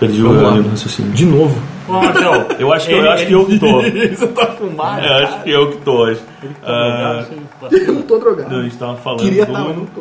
Perdi Vamos o lá. raciocínio. De novo. Ô, Marcel, Eu acho que, ele- eu, acho que eu que tô. Você tá fumado? Eu acho que eu que tô hoje. Ah, Eu não tô drogado. a gente tava falando Queria do... estar, mas não tô.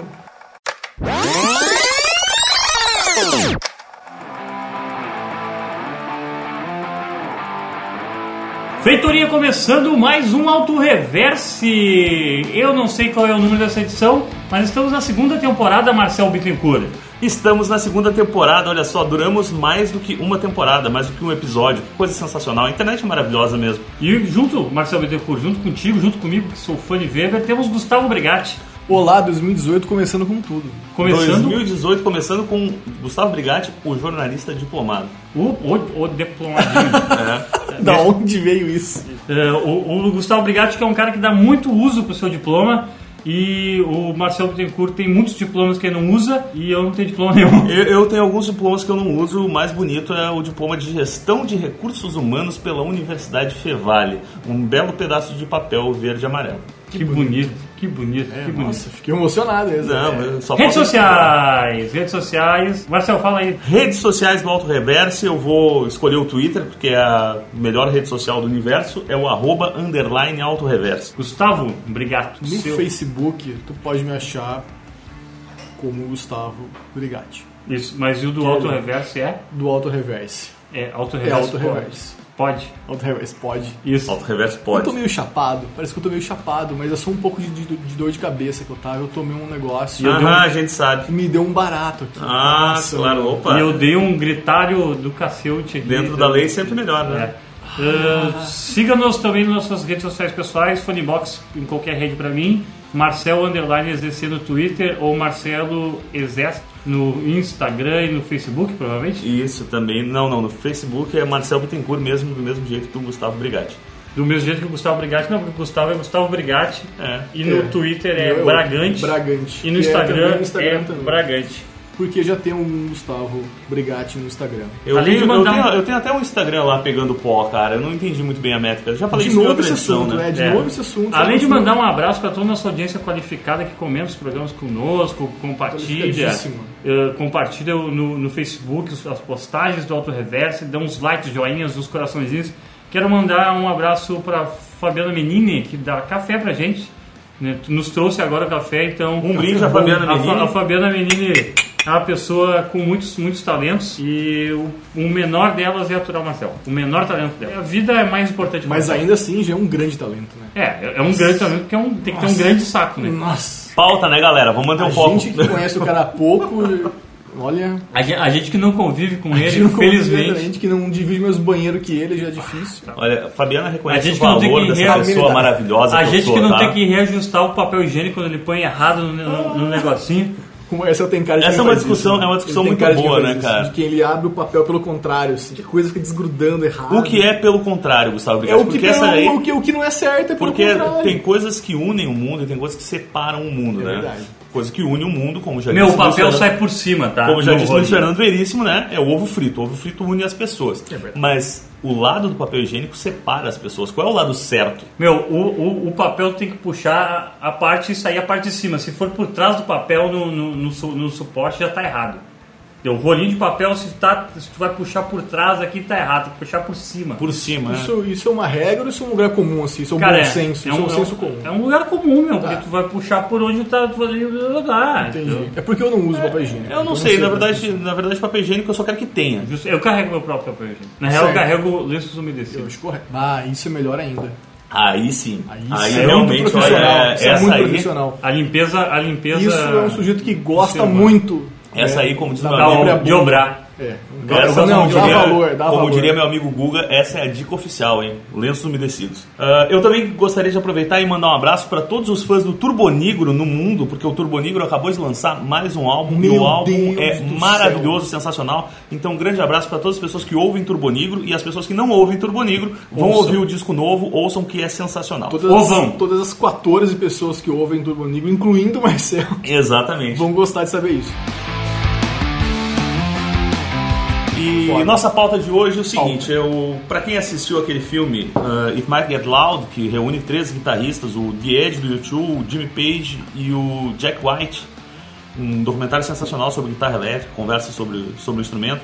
Feitoria começando mais um Auto Reverse. Eu não sei qual é o número dessa edição, mas estamos na segunda temporada, Marcel Bittencourt. Estamos na segunda temporada, olha só, duramos mais do que uma temporada, mais do que um episódio. Que coisa sensacional, a internet é maravilhosa mesmo. E junto, Marcel Bittencourt, junto contigo, junto comigo, que sou fã de Weber, temos Gustavo Brigatti. Olá, 2018 começando com tudo. Começando 2018, começando com Gustavo Brigatti, o jornalista diplomado. o, o, o diplomadinho. É. Da onde veio isso? É, o, o Gustavo Brigatti, que é um cara que dá muito uso pro seu diploma. E o Marcel Bittencourt tem muitos diplomas que ele não usa e eu não tenho diploma nenhum. Eu, eu tenho alguns diplomas que eu não uso, o mais bonito é o diploma de Gestão de Recursos Humanos pela Universidade Fevale. Um belo pedaço de papel verde e amarelo. Que bonito, que bonito, que bonito. Nossa, fiquei emocionado mesmo. Não, É. só Redes sociais, redes sociais. Marcel, fala aí. Redes sociais do Auto Reverse, eu vou escolher o Twitter, porque é a melhor rede social do universo, é o arroba underline Auto Reverse. Gustavo, obrigado. No Seu- Facebook, tu pode me achar como Gustavo Brigatti. Isso, mas e o do Auto Reverse é? Do Auto Reverse. É Auto É Reverse. Auto Reverse. Pode. Auto Reverse pode. Isso. Auto Reverse Eu pode. tô meio chapado, parece que eu tô meio chapado, mas é só um pouco de, de- de dor de cabeça que eu tava. Eu tomei um negócio eu dei um- a gente sabe. e me deu um barato aqui. Ah, Nossa, claro, opa. E eu dei um gritário do cacete aqui. Dentro da lei sempre melhor, É. né? Uh, Siga-nos também nas nossas redes sociais pessoais, Funnybox em qualquer rede pra mim, Marcel Underline EZC no Twitter ou Marcelo Exército no Instagram e no Facebook, provavelmente. Isso também. Não, não, no Facebook é Marcel Bittencourt mesmo, do mesmo jeito que o Gustavo Brigatti. Do mesmo jeito que o Gustavo Brigatti, não, porque o Gustavo é Gustavo Brigatti É. e no É. Twitter é Bragante, Bragante. e no é Instagram também é, no Instagram também. Bragante. Porque já tem um Gustavo Brigatti no Instagram. Eu, Além tenho, de mandar eu, tenho, eu tenho até um Instagram lá pegando pó, cara. Eu não entendi muito bem a métrica. Eu já falei De isso em novo outra esse edição, assunto, né? né? De É. novo esse assunto. Além de mandar um abraço para toda a nossa audiência qualificada que comenta os programas conosco, compartilha, eh, compartilha no, no Facebook as postagens do Auto Reverse, dá uns likes, joinhas, uns coraçõezinhos. Quero mandar um abraço para Fabiana Menini, que dá café pra gente. né? Nos trouxe agora café, então. Um brinde à Fabiana Menini. a Fabiana Menini é uma pessoa com muitos, muitos talentos e o, o menor delas é aturar o Marcel. O menor talento dela. A vida é mais importante que Mas Marcel. ainda assim já é um grande talento, né? É, é um grande talento porque é um, tem que ter um grande saco, né? Nossa. Pauta, né, galera? Vamos manter A um foco. gente que conhece o cara há pouco, olha. A gente, a gente que não convive com a ele, não convive, A gente que não divide meus banheiros que ele já é difícil. Olha, a Fabiana A reconhece o que valor que dessa pessoa maravilhosa A que eu gente sou, que não tá? tem que reajustar o papel higiênico quando ele põe errado no, no- no negocinho. Essa tem cara de Essa é uma discussão- isso, né? é uma discussão muito boa, né, isso, cara? De quem ele abre o papel pelo contrário, assim, que a coisa fica desgrudando errado. O que é pelo contrário, Gustavo É Brigatti? o que, porque é essa aí... o, que, o que não é certo, é pelo Porque contrário. tem coisas que unem o mundo e tem coisas que separam o mundo, É né? verdade. Coisa que une o mundo, como já Meu, disse o o papel sai por cima, tá? Como já No disse o. Fernando Veríssimo, né? É o ovo frito. O ovo frito une as pessoas. É. Mas o lado do papel higiênico separa as pessoas. Qual é o lado certo? Meu, o, o, o papel tem que puxar a parte e sair a parte de cima. Se for por trás do papel no, no, no, no suporte, já tá errado. O rolinho de papel, se, tá, se tu vai puxar por trás aqui, tá errado. Tem que puxar por cima. Por cima, né? Isso, isso é uma regra ou isso é um lugar comum, assim? Isso é um Cara, bom é, senso, é isso é um, um senso comum. é um lugar comum, meu, Tá. porque tu vai puxar por onde tá tu ali lugar. Entendi. É porque eu não uso papel higiênico. Eu não então sei, na como verdade, isso. na verdade, papel higiênico eu só quero que tenha. Justo, Eu carrego meu próprio papel higiênico. Na real, eu carrego lenços Eu umedecidos. Ah, isso é melhor ainda. Aí sim. Aí, Aí, é realmente, muito olha, profissional. é- isso é essa muito aí, profissional. A limpeza, a limpeza... Isso é um sujeito que gosta muito. Essa né, aí, como diz meu amigo, de obrar. É. Essa, não, como dá diria, valor, como valor. diria meu amigo Guga, essa é a dica oficial, hein? Lenços umedecidos. Ah, eu também gostaria de aproveitar e mandar um abraço para todos os fãs do Turbonigro no mundo, porque o Turbonigro acabou de lançar mais um álbum e Meu o álbum Deus é maravilhoso, sensacional. Então, um grande abraço para todas as pessoas que ouvem Turbonigro e as pessoas que não ouvem Turbonigro vão Ouçam. ouvir o disco novo, ouçam que é sensacional. Todas, Ouvam. as, todas as 14 pessoas que ouvem Turbo Negro, incluindo o Marcel, Exatamente. vão gostar de saber isso. E Foda. nossa pauta de hoje é o seguinte, eu, para quem assistiu aquele filme uh, It Might Get Loud, que reúne três guitarristas, o The Edge do YouTube, o Jimmy Page e o Jack White, um documentário sensacional sobre guitarra elétrica, conversa sobre, sobre o instrumento.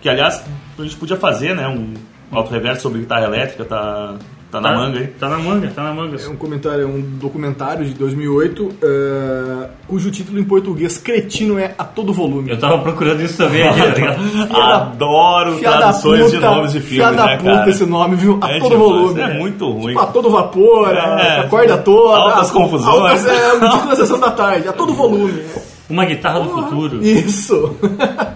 Que aliás, a gente podia fazer, né? Um auto-reverso sobre guitarra elétrica, tá, tá na manga aí. Tá na manga, tá na manga. É um comentário, é um documentário de 2008, eh, cujo título em português cretino é A Todo Volume. Eu tava procurando isso também aqui, tá ligado? Adoro da traduções de puta, nomes de filmes, né, puta cara? esse nome, viu? A É todo demais, volume. é muito ruim. Tipo, a todo vapor, a, É, a corda toda. altas a- confusões. altas- é, o título da sessão da tarde, a todo volume. Uma guitarra do futuro. Isso.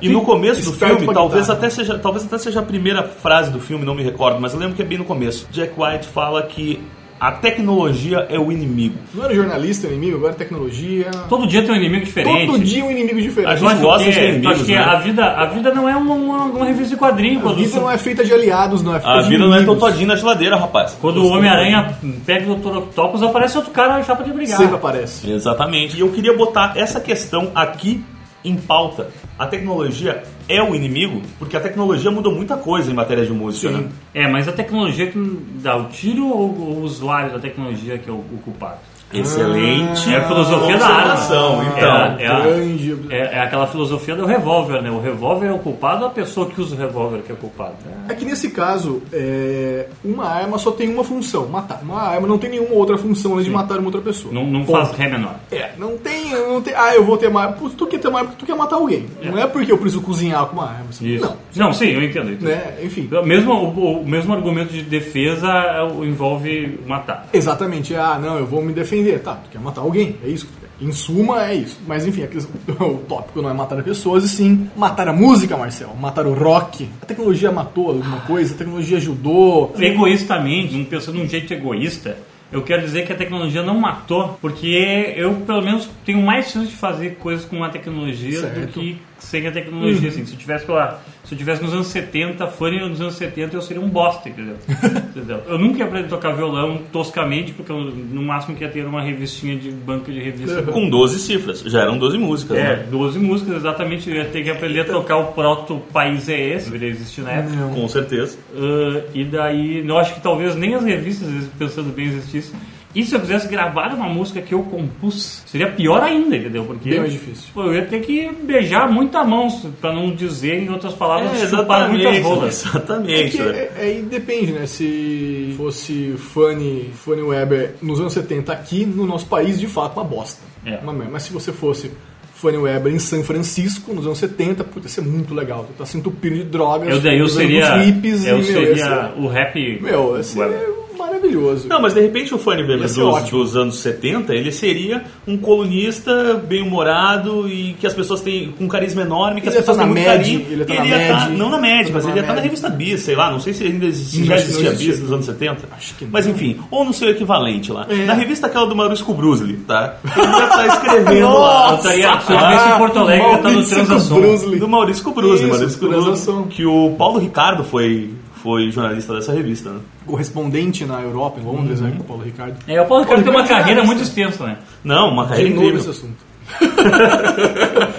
E no começo do Esperto filme, talvez guitarra. até, seja, talvez até seja a primeira frase do filme, não me recordo, mas eu lembro que é bem no começo. Jack White fala que a tecnologia é o inimigo. Não era jornalista o inimigo, agora é tecnologia. Todo dia tem um inimigo diferente. Todo dia um inimigo A diferente. gente Tu acha gosta de inimigos, acha que né? a vida, a vida não é uma, uma, uma revista de quadrinho. A vida não é feita de aliados, não é feita A de vida não é inimigos. totodinho na geladeira, rapaz. quando o Homem-Aranha pega o Dr. Octopus, aparece outro cara já pra te brigar. Sempre aparece. Exatamente. E eu queria botar essa questão aqui em pauta. A tecnologia é o inimigo? Porque a tecnologia mudou muita coisa em matéria de música, Sim. né? É, mas a tecnologia que dá o tiro ou o usuário da tecnologia que é o, o culpado? Excelente. É a filosofia da arma. É, então. a- é a- Grande. É, é aquela filosofia do revólver, né? O revólver é o culpado ou a pessoa que usa o revólver que é o culpado? É que nesse caso, é, uma arma só tem uma função, matar. Uma arma não tem nenhuma outra função além de matar uma outra pessoa. Não, não faz ré menor. É, não tem, não. Ah, eu vou ter uma arma. Tu quer ter uma arma porque tu quer matar alguém. Não é porque eu preciso cozinhar com uma arma. assim. Isso. Não. Não, sim, eu entendo. eu entendo. Né? Enfim. Mesmo, o, o mesmo argumento de defesa é envolve matar. Exatamente. Ah, não, eu vou me defender. Tá, tu quer matar alguém. É isso que tu quer. Em suma, é isso. Mas enfim, o tópico não é matar pessoas, e sim matar a música, Marcel. Matar o rock. A tecnologia matou alguma coisa, a tecnologia ajudou. Egoístamente, um- pensando num jeito egoísta, eu quero dizer que a tecnologia não matou, porque eu, pelo menos, tenho mais chance de fazer coisas com a tecnologia do Certo. que sem a tecnologia. Assim. Se eu tivesse, lá, se eu tivesse nos anos 70, fone nos anos 70, eu seria um bosta, entendeu? Entendeu? Eu nunca ia aprender a tocar violão toscamente, porque eu, no máximo que ia ter uma revistinha de banca de revista. Com 12 cifras. Já eram 12 músicas, É, né? 12 músicas, exatamente. Eu ia ter que aprender a tocar o proto País é esse, deveria existir na época. Com certeza. Uh, e daí, eu acho que talvez nem as revistas, pensando bem, existissem. E se eu quisesse gravar uma música que eu compus, seria pior ainda, entendeu? Porque Bem mais difícil. pô, eu ia ter que beijar muita mão, pra não dizer, em outras palavras, É, chupar muitas exatamente. rolas. É Exatamente. que né? é- aí depende, né? Se fosse Fanny, Fanny Weber nos anos 70 aqui, no nosso país, de fato, uma bosta. É. Uma merda. Mas se você fosse Fanny Weber em São Francisco, nos anos 70, puta, ia ser muito legal. Tá se entupindo de drogas, Eu eu seria, uns hippies eu e, meu, seria ia o rap. meu, ia ser web. Maravilhoso. Não, mas de repente o Fanny Weber dos, dos anos 70, ele seria um colunista bem-humorado e que as pessoas têm com um carisma enorme, que Ele as pessoas tá têm na muito Mad, carinho. ele ia tá na ia Mad. tá- não na Mad, Ele mas tá ele ia na estar na Mad. revista Bis, sei lá, não sei se ainda existia, Não já existia. Bis nos anos 70. Acho que Mas enfim, ou no seu equivalente lá. É. Na revista aquela do Maurício Brusley, tá? Ele ia estar escrevendo lá. Eu estaria- se eu estivesse em Porto Alegre, eu ia estar no Transação. Do Maurício Brusley, Maurício Brusley, que o Paulo Ricardo foi, foi jornalista dessa revista, né? Correspondente na Europa, em Londres, Uhum. né, com o Paulo Ricardo. É, o Paulo Ricardo tem uma carreira muito extensa, né? Não, uma carreira De novo incrível. esse assunto.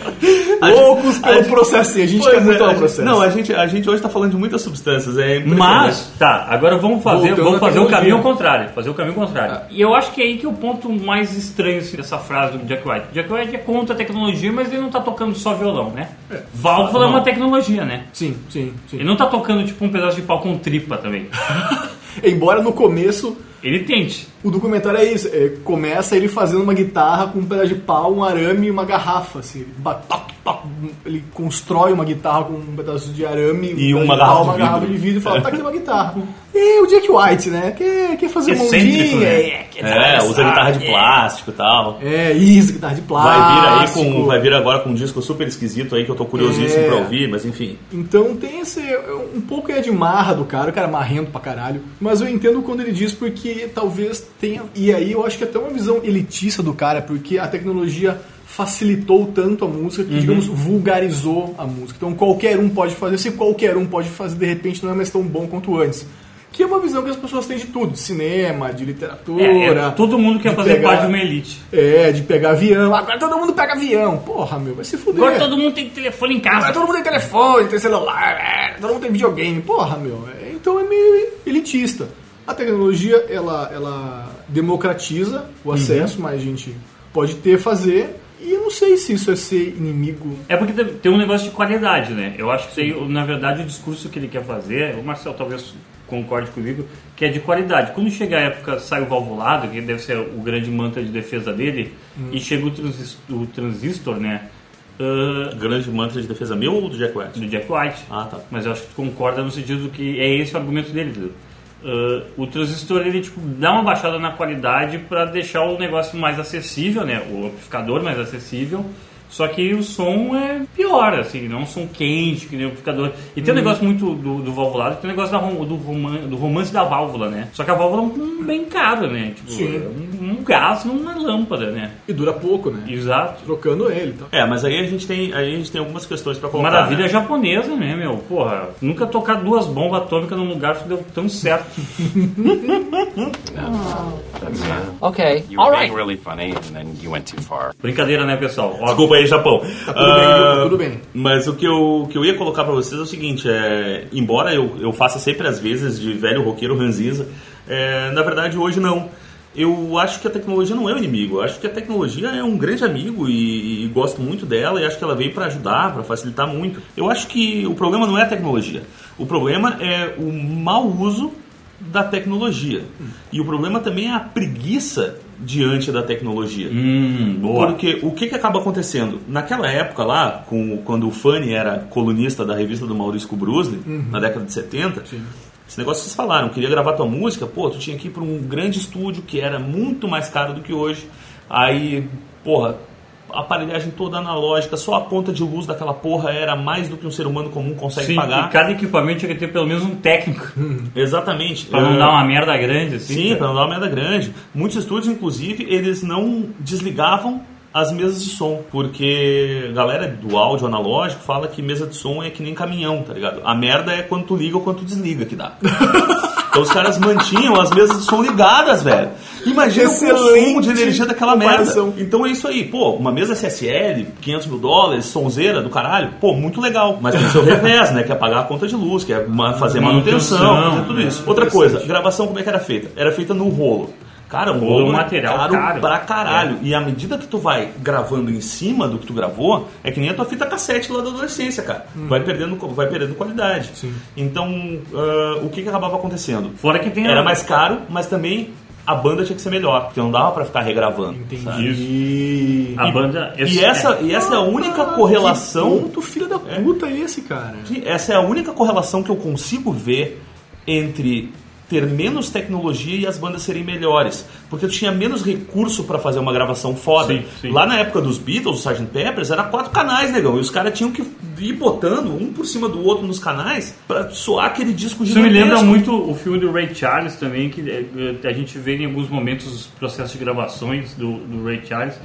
Loucos pelo processo, e a gente quer muito é, ao gente- processo. Não, a gente, a gente hoje tá falando de muitas substâncias, é. Mas, tá, agora vamos fazer, Voltando vamos fazer o caminho ao contrário. Fazer o caminho contrário. E eu acho que é aí que é o ponto mais estranho assim, dessa frase do Jack White. Jack White é contra a tecnologia, mas ele não tá tocando só violão, né? Válvula é uma tecnologia, né? Sim, sim, sim. Ele não tá tocando tipo um pedaço de pau com tripa também. Embora no começo Ele tente. o documentário é isso, é, começa ele fazendo uma guitarra com um pedaço de pau, um arame e uma garrafa, assim. Ele constrói uma guitarra com um pedaço de arame E um uma garrafa uma garrafa vidro. de vidro e fala, tá aqui uma guitarra. E o Jack White, né? Quer, quer fazer um mondinho, né? é, quer É, usa guitarra de é. plástico e tal. É, isso, guitarra de Vai vir aí plástico. com. Vai vir agora com um disco super esquisito aí que eu tô curiosíssimo É. pra ouvir, mas enfim. Então tem esse. Um pouco é de marra do cara, o cara é marrento pra caralho. Mas eu entendo quando ele diz porque talvez tenha. E aí eu acho que é até uma visão elitista do cara, porque a tecnologia facilitou tanto a música que, digamos, vulgarizou a música. Então qualquer um pode fazer. Se qualquer um pode fazer, de repente não é mais tão bom quanto antes. Que é uma visão que as pessoas têm de tudo, de cinema, de literatura. É, é, todo mundo quer fazer pegar- parte de uma elite. É, de pegar avião. Agora todo mundo pega avião. Porra, meu, vai se fuder. Agora todo mundo tem telefone em Agora casa. todo mundo tem telefone, tem celular, é, todo mundo tem videogame. Porra, meu. é, Então é meio elitista. A tecnologia, ela, ela democratiza o acesso, mais gente pode ter, fazer. E não sei se isso é ser inimigo. É porque tem- um negócio de qualidade, né? Eu acho que isso aí, na verdade, o discurso que ele quer fazer, o Marcel talvez concorde comigo, que é de qualidade. Quando chega a época, sai o valvulado, que deve ser o grande mantra de defesa dele, e chega o, transis- o transistor, né? ah, Grande mantra de defesa meu ou do Jack White? do Jack White. Ah, tá. Mas eu acho que tu concorda no sentido que é esse o argumento dele. Ah, o transistor ele tipo dá uma baixada na qualidade para deixar o negócio mais acessível, né? O amplificador mais acessível. Só que o som é pior, assim, não é um som quente que nem o amplificador. E tem um negócio muito do, do valvulado, tem um negócio da do, roman- do romance da válvula, né? Só que a válvula é um bem caro, né? Tipo, Sim. é um, um gás numa lâmpada, né? E dura pouco, né? Exato. Trocando ele tal. É, mas aí a gente tem, aí a gente tem algumas questões pra colocar. Maravilha né? japonesa, né, meu? Porra, nunca tocar duas bombas atômicas num lugar que deu tão certo. That's, uh, you All were right. being really funny, and then you went too far. Brincadeira, né, pessoal? Ó, Desculpa aí, Japão. Tá tudo bem, viu? Tá tudo bem. Mas o que eu, o que eu ia colocar pra vocês é o seguinte, é, embora eu, eu faça sempre as vezes de velho roqueiro ranziza, é, na verdade hoje não. Eu acho que a tecnologia não é o inimigo, eu acho que a tecnologia é um grande amigo e, e gosto muito dela e acho que ela veio para ajudar, para facilitar muito. Eu acho que o problema não é a tecnologia, o problema é o mau uso da tecnologia. E o problema também é a preguiça diante da tecnologia. Hum, boa. Porque o que, que acaba acontecendo? Naquela época lá, com, quando o Fanny era colunista da revista do Maurício Kubrusli, na década de 70, esse negócio que vocês falaram, queria gravar tua música, pô, tu tinha que ir para um grande estúdio que era muito mais caro do que hoje. Aí, porra, aparelhagem toda analógica, só a conta de luz daquela porra era mais do que um ser humano comum consegue Sim, pagar. e cada equipamento tinha que ter pelo menos um técnico. Exatamente. Pra não dar uma merda grande, assim. Sim, para não dar uma merda grande. Muitos estúdios, inclusive, eles não desligavam as mesas de som, porque a galera do áudio analógico fala que mesa de som é que nem caminhão, tá ligado? A merda é quando tu liga ou quando tu desliga que dá. Então os caras mantinham as mesas de som ligadas, velho. Imagina o Excelente consumo de energia daquela merda. comparação. Então é isso aí, pô, uma mesa SSL, 500 mil dólares, sonzeira do caralho, pô, muito legal. Mas tem o seu revés, né? Que é pagar a conta de luz, que é fazer manutenção, fazer tudo isso. Outra coisa, gravação como é que era feita? Era feita no rolo. Cara, o Rolo é um é material caro, caro. pra caralho. E à medida que tu vai gravando em cima do que tu gravou, é que nem a tua fita cassete lá da adolescência, cara. Vai, perdendo, vai perdendo qualidade. Então, ah, o que, que acabava acontecendo? Fora que tem Era mais caro, mas também a banda tinha que ser melhor, porque não dava pra ficar regravando. sabe? Entendi. A banda. E essa, e essa é a única correlação. Que ponto filho da puta é esse, cara? Sim, Essa é a única correlação que eu consigo ver entre ter menos tecnologia e as bandas serem melhores. Porque tu tinha menos recurso pra fazer uma gravação foda. Sim, sim. Lá na época dos Beatles, o Sgt. Peppers, era quatro canais, negão. E os caras tinham que ir botando um por cima do outro nos canais pra soar aquele disco Isso me lembra muito o filme do Ray Charles também, que eh, a gente vê em alguns momentos os processos de gravações do, do Ray Charles.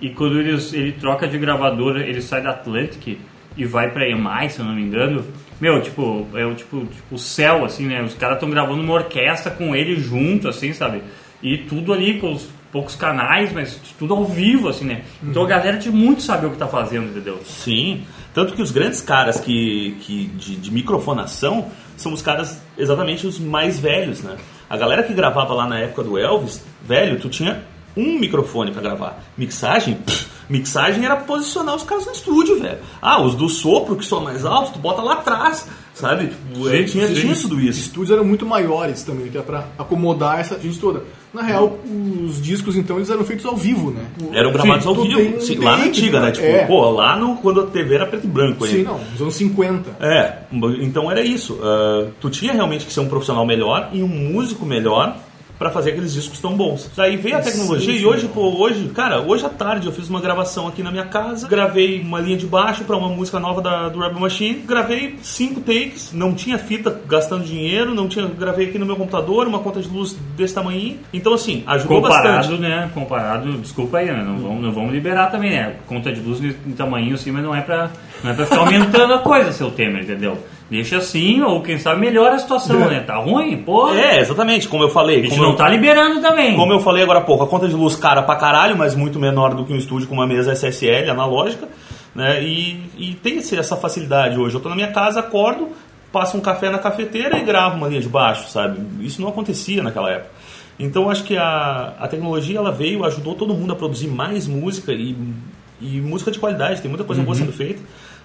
E quando eles, ele troca de gravadora, ele sai da Atlantic e vai pra EMI, se eu não me engano. Meu, tipo, é o tipo, tipo o céu, assim, né? Os caras estão gravando uma orquestra com ele junto, assim, sabe? E tudo ali com os poucos canais, mas tudo ao vivo, assim, né? Então a galera tinha muito saber o que tá fazendo, entendeu? Sim, tanto que os grandes caras que, que de, de microfonação são os caras exatamente os mais velhos, né? A galera que gravava lá na época do Elvis, velho, tu tinha um microfone pra gravar. Mixagem, pff, mixagem era posicionar os caras no estúdio, velho. Ah, os do sopro que são mais altos, tu bota lá atrás, sabe? Sim, tinha, tinha tudo Os isso. estúdios eram muito maiores também, que era pra acomodar essa gente toda. Na real, os discos então eles eram feitos ao vivo, né? Eram gravados Sim, ao vivo. tem Sim, lá na antiga, né? né? Tipo, É. pô, lá no, quando a TV era preto e branco ainda. Sim, não, nos anos 50. É, então era isso. Ah, tu tinha realmente que ser um profissional melhor e um músico melhor pra fazer aqueles discos tão bons. Daí veio a tecnologia e hoje, pô, hoje, cara, hoje à tarde eu fiz uma gravação aqui na minha casa, gravei uma linha de baixo pra uma música nova da, do Rebel Machine, gravei cinco takes, não tinha fita gastando dinheiro, não tinha, gravei aqui no meu computador, uma conta de luz desse tamanho. Então assim, ajudou Comparado, bastante. né? Comparado, desculpa aí, né? Não vamos, não vamos liberar também, né? Conta de luz em tamanho assim, mas não é pra, não é pra ficar aumentando a coisa, seu Temer, entendeu? Deixa assim, ou quem sabe melhora a situação, né? Tá ruim? Pô, É, exatamente, como eu a falei. gente como não eu- tá liberando também. Como eu falei agora há pouco, a conta de luz cara pra caralho, mas muito menor do que um estúdio com uma mesa SSL analógica, né? E, e tem essa facilidade hoje. Eu tô na minha casa, acordo, passo um café na cafeteira e gravo uma linha de baixo, sabe? Isso não acontecia naquela época. Então eu acho que a, a tecnologia ela veio, ajudou todo mundo a produzir mais música e e música de qualidade, tem muita coisa boa sendo feita,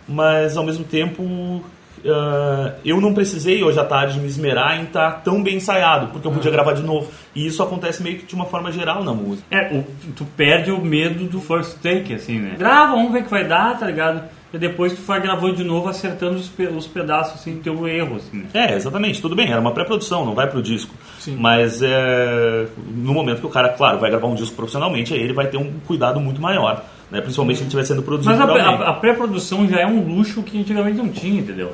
mas ao mesmo tempo ah, eu não precisei hoje à tarde me esmerar em estar tão bem ensaiado, porque eu podia gravar de novo. E isso acontece meio que de uma forma geral na música. É, o- tu perde o medo do first take, assim, né? Grava, vamos ver o que vai dar, tá ligado? E depois tu vai gravando de novo, acertando os, pe- os pedaços, assim, teu erro, assim, né? É, exatamente, tudo bem, era uma pré-produção, não vai pro disco. Sim. Mas é, no momento que o cara, claro, vai gravar um disco profissionalmente, aí ele vai ter um cuidado muito maior, né? principalmente se ele estiver sendo produzido Mas a, a- a pré-produção já é um luxo que antigamente não tinha, entendeu?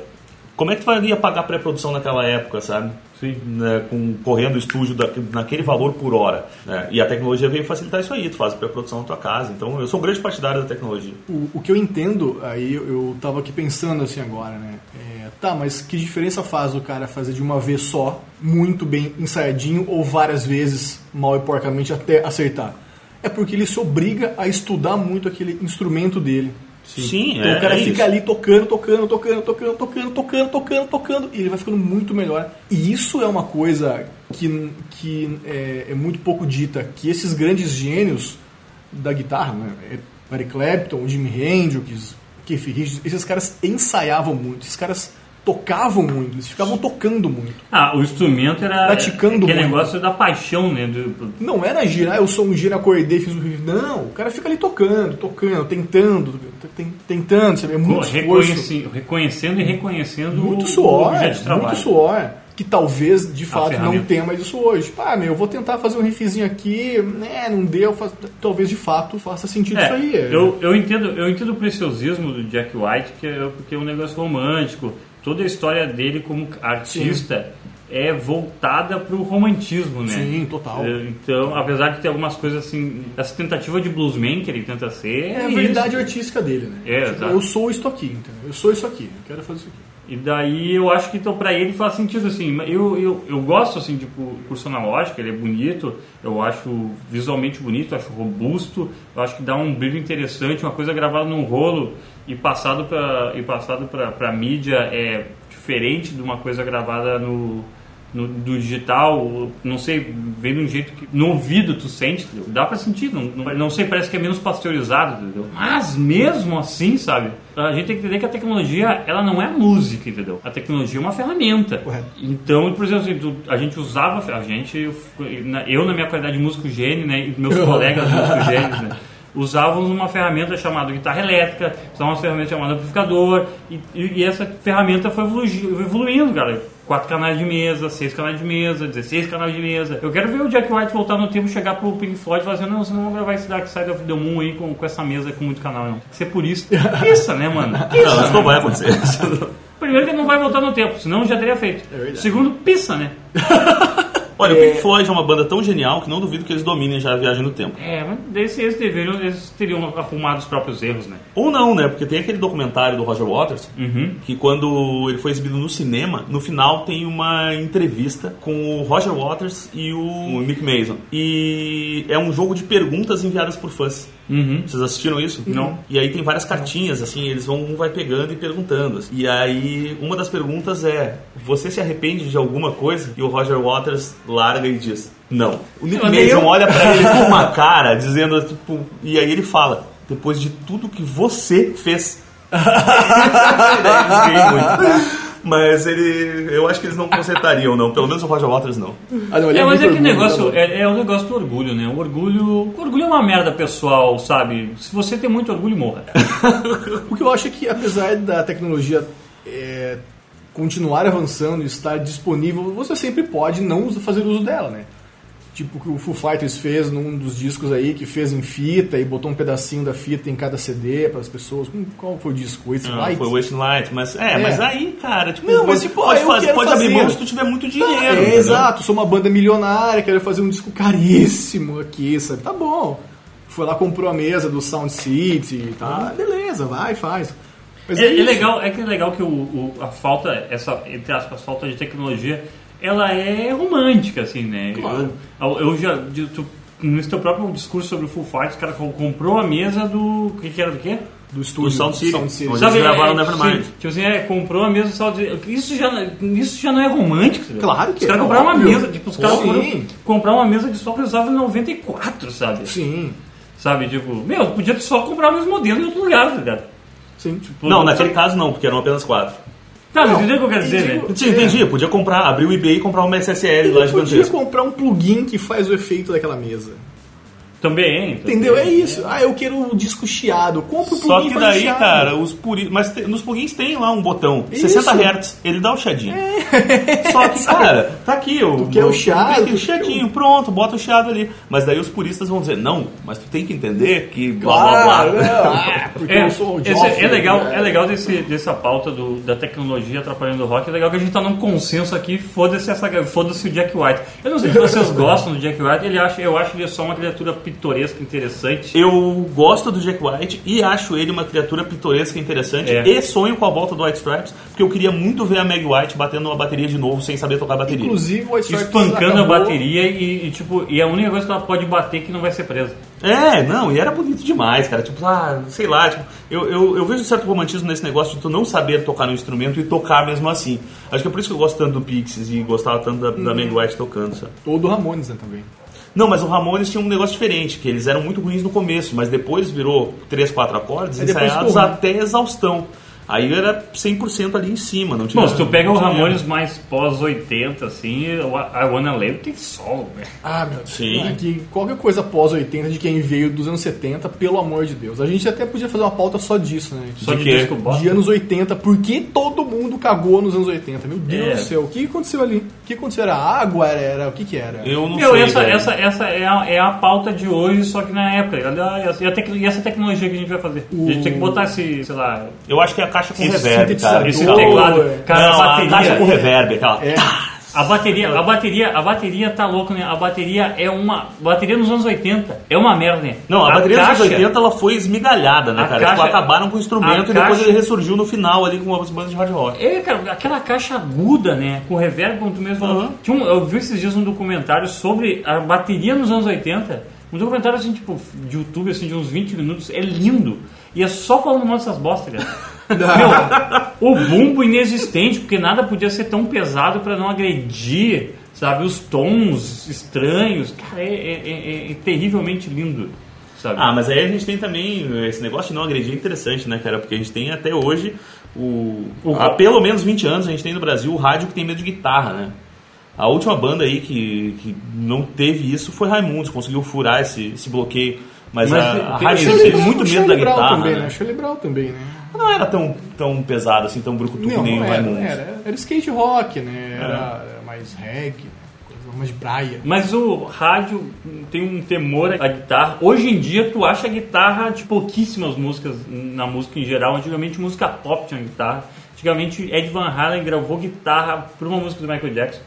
Como é que tu ia pagar pré-produção naquela época, sabe? Sim. Né, com, correndo o estúdio da- naquele valor por hora. né? E a tecnologia veio facilitar isso aí, tu faz a pré-produção na tua casa. Então eu sou um grande partidário da tecnologia. O, o que eu entendo, aí eu, eu tava aqui pensando assim agora, né? É, tá, mas que diferença faz o cara fazer de uma vez só, muito bem ensaiadinho, ou várias vezes, mal e porcamente, até acertar? É porque ele se obriga a estudar muito aquele instrumento dele. Sim, Então é, o cara é fica isso. ali tocando, tocando, tocando, tocando, tocando, tocando, tocando, tocando, e ele vai ficando muito melhor. E isso é uma coisa que, que é, é muito pouco dita, que esses grandes gênios da guitarra, né? é Eric Clapton, Jimi Hendrix, Keith Richards, esses caras ensaiavam muito, esses caras tocavam muito, eles ficavam tocando muito. Ah, o instrumento era Praticando aquele muito. negócio da paixão, né? do- Não era girar, eu sou um giro, acordei, fiz o riff. Não, o cara fica ali tocando, tocando, tentando, ten- tentando, sabe? É muito esforço. reconheci- reconhecendo e reconhecendo muito suor, o muito suor. Que talvez, de fato, não tenha mais isso hoje. Tipo, ah, meu, eu vou tentar fazer um riffzinho aqui, né, não deu, faz- talvez de fato faça sentido É, isso aí. Eu, eu, entendo, eu entendo o preciosismo do Jack White, que é, porque é um negócio romântico. Toda a história dele como artista é voltada para o romantismo, né? Sim, total. É, Então, apesar de ter algumas coisas assim, essa tentativa de bluesman que ele tenta ser. É a isso. verdade artística dele, né? É, Tipo, exato. eu sou isso aqui, entendeu? Eu sou isso aqui, eu quero fazer isso aqui. E daí eu acho que então para ele faz sentido assim. Eu, eu, eu gosto assim de tipo, curso analógico, ele é bonito, eu acho visualmente bonito, acho robusto, eu acho que dá um brilho interessante, uma coisa gravada num rolo e passado para e passado para mídia é diferente de uma coisa gravada no no, do digital, não sei, vem de um jeito que no ouvido tu sente, entendeu? dá pra sentir, não, não, não sei, parece que é menos pasteurizado, entendeu? Mas mesmo assim, sabe, a gente tem que entender que a tecnologia, ela não é música, entendeu? A tecnologia é uma ferramenta. Correto. Então, por exemplo, assim, tu- a gente usava, a gente, eu na minha qualidade de músico gênio, né, e meus colegas músicos gênios, né, usávamos uma ferramenta chamada guitarra elétrica, usávamos uma ferramenta chamada amplificador, e, e- e essa ferramenta foi evolu- evoluindo, cara. Quatro canais de mesa, seis canais de mesa, 16 canais de mesa. Eu quero ver o Jack White voltar no tempo, chegar pro Pink Floyd e falar assim, não, você não vai gravar esse Dark Side of the Moon aí com, com essa mesa com muito canal, não. Tem que ser purista. Isso, né, mano? Não, isso não vai acontecer. Primeiro que ele não vai voltar no tempo, senão já teria feito. verdade. Segundo, pissa, né? Olha, o Pink Floyd é uma banda tão genial que não duvido que eles dominem já a viagem no tempo. É, mas desse, eles, deveriam, eles teriam arrumado os próprios erros, né? Ou não, né? Porque tem aquele documentário do Roger Waters Uhum. que quando ele foi exibido no cinema, no final tem uma entrevista com o Roger Waters e o Mick Mason. E é um jogo de perguntas enviadas por fãs. Uhum. Vocês assistiram isso? Não. E aí tem várias cartinhas, assim, eles vão um vai pegando e perguntando. assim. E aí uma das perguntas é: você se arrepende de alguma coisa? E o Roger Waters larga e diz: não. O Nick Eu Mason olha pra ele com uma cara dizendo tipo, e aí ele fala: depois de tudo que você fez. Eles riem muito. Mas ele, eu acho que eles não consertariam, não. Pelo menos o Roger Waters não. Ah, não, ele É, mas é que orgulho, negócio, tá bom. é, é o negócio do orgulho, né? O orgulho, o orgulho é uma merda pessoal, sabe? Se você tem muito orgulho, morra. O que eu acho é que, apesar da tecnologia é, continuar avançando e estar disponível, você sempre pode não fazer uso dela, né? Tipo o que o Foo Fighters fez num dos discos aí, que fez em fita e botou um pedacinho da fita em cada CD para as pessoas. Hum, Qual foi o disco? Não, Light? foi Wasting Light, mas é, É. mas aí, cara, tipo, Não, mas, pode, tipo, pode, eu fazer, pode abrir mão se tu tiver muito dinheiro. É, entendeu? exato, sou uma banda milionária, quero fazer um disco caríssimo aqui, sabe? Tá bom. Foi lá, comprou a mesa do Sound City, tá? Beleza, vai, faz. É, é isso. legal, é que é legal que o, o- a falta, essa, entre aspas, falta de tecnologia, ela é romântica, assim, né? Claro. Eu, eu já, tu, no teu próprio discurso sobre o Full Fighters, o cara co- comprou a mesa do, o que que era do quê? do estúdio Do Sound City. City. Onde- eles gravaram Nevermind. sim, tipo assim, é, comprou a mesa só de, isso já isso já não é romântico, sabe? Claro que Os caras é, compraram uma óbvio. mesa, tipo, os caras Sim. foram comprar uma mesa de só que usava em 94, sabe? Sim. Sabe, tipo, meu, podia só comprar os modelos em outro lugar, tá ligado? Sim. Tipo, Não, naquele caso não, porque eram apenas quatro. Tá, mas Não, entendeu o que eu quero dizer, entendi. né? Sim, entendi. Podia comprar, abrir o eBay e comprar uma SSL lá Ele podia gigantesca. comprar um plugin que faz o efeito daquela mesa. Também, também. Entendeu? É isso. Ah, eu quero o disco chiado. Compra o plugin Só que daí, chiado. cara, os puri... mas te- nos plugins tem lá um botão, Isso. 60 Hz, ele dá o chiadinho. Só que, cara, tá aqui, o, Tu quer o chiado, tu o chiadinho, pronto, bota o chiado ali. Mas daí os puristas vão dizer, não, mas tu tem que entender que blá blá Claro, blá. não, ah, porque É, eu sou o esse- Joffrey, é legal, né? é legal desse, dessa pauta do, da tecnologia atrapalhando o rock. É legal que a gente tá num consenso aqui. Foda-se essa, foda-se o Jack White. Eu não sei se vocês gostam do Jack White. Ele acha, eu acho ele só uma criatura pitoresca, interessante. Eu gosto do Jack White e acho ele uma criatura pitoresca interessante É. e sonho com a volta do White Stripes, porque eu queria muito ver a Meg White batendo uma bateria de novo sem saber tocar bateria. Inclusive, o White Stripes Espancando a acabou- bateria e, e, tipo, e a única coisa que ela pode bater é que não vai ser presa. É, não, e era bonito demais, cara. Tipo, ah, sei lá, tipo, eu, eu, eu vejo um certo romantismo nesse negócio de tu não saber tocar no instrumento e tocar mesmo assim. Acho que é por isso que eu gosto tanto do Pixies e gostava tanto da, da Meg White tocando, sabe? Ou do Ramones, né, também. Não, mas o Ramones tinha um negócio diferente, que eles eram muito ruins no começo, mas depois virou 3, 4 acordes depois ensaiados ficou até exaustão. Aí era 100% ali em cima, não tinha Bom, se tu pega o Ramones mais pós-80, assim, o I Wanna Live tem solo, velho. Ah, meu Deus. Sim. Que qualquer coisa pós 80 de quem veio dos anos 70, pelo amor de Deus. A gente até podia fazer uma pauta só disso, né? Só De de, quê? disco bosta. De anos 80, por que todo mundo cagou nos anos 80? Meu Deus É. do céu, o que aconteceu ali? O que aconteceu? Era água? Era, era- o que que era? Eu não Meu, sei. essa, velho. essa, essa é, a, é a pauta de hoje, só que na época. Olha, E, a tec- e essa tecnologia que a gente vai fazer? A gente tem que botar esse, sei lá, Eu acho que é a caixa com reverb, cara. esse teclado. Cara, não, a a bateria. caixa com reverb, aquela. É. A bateria, a bateria, a bateria tá louco, né? A bateria é uma. Bateria nos anos 80 é uma merda, né? Não, a, bateria caixa- dos anos 80 ela foi esmigalhada, né, A cara? caixa- Tipo, acabaram com o instrumento a e depois caixa- ele ressurgiu no final ali com as bandas de hard rock. É, cara, aquela caixa aguda, né? Com reverb, como tu mesmo falou. Uhum. Tinha um- eu vi esses dias um documentário sobre a bateria nos anos 80. Um documentário assim, tipo, de YouTube, assim, de uns 20 minutos. É lindo. E é só falando mal dessas bostas, cara. Meu, o bumbo inexistente, porque nada podia ser tão pesado pra não agredir, sabe? Os tons estranhos. Cara, é, é- é- é terrivelmente lindo, sabe? Ah, mas aí a gente tem também esse negócio de não agredir é interessante, né, cara? Porque a gente tem até hoje, o, O há pelo menos 20 anos, a gente tem no Brasil o rádio que tem medo de guitarra, né? A última banda aí que, que não teve isso foi Raimundos, conseguiu furar esse, esse bloqueio. Mas, Mas a, a teve muito medo da guitarra, também, né? né? Charlie Brown também, né? Não era tão, tão pesado assim, tão brucutu que nem o era, Raimundos. era. Era skate rock, né? Era, era mais reggae, né? coisa mais de praia. Mas o rádio tem um temor à guitarra. Hoje em dia, tu acha a guitarra de pouquíssimas músicas na música em geral. Antigamente, música pop tinha guitarra. Antigamente, Ed Van Halen gravou guitarra para uma música do Michael Jackson,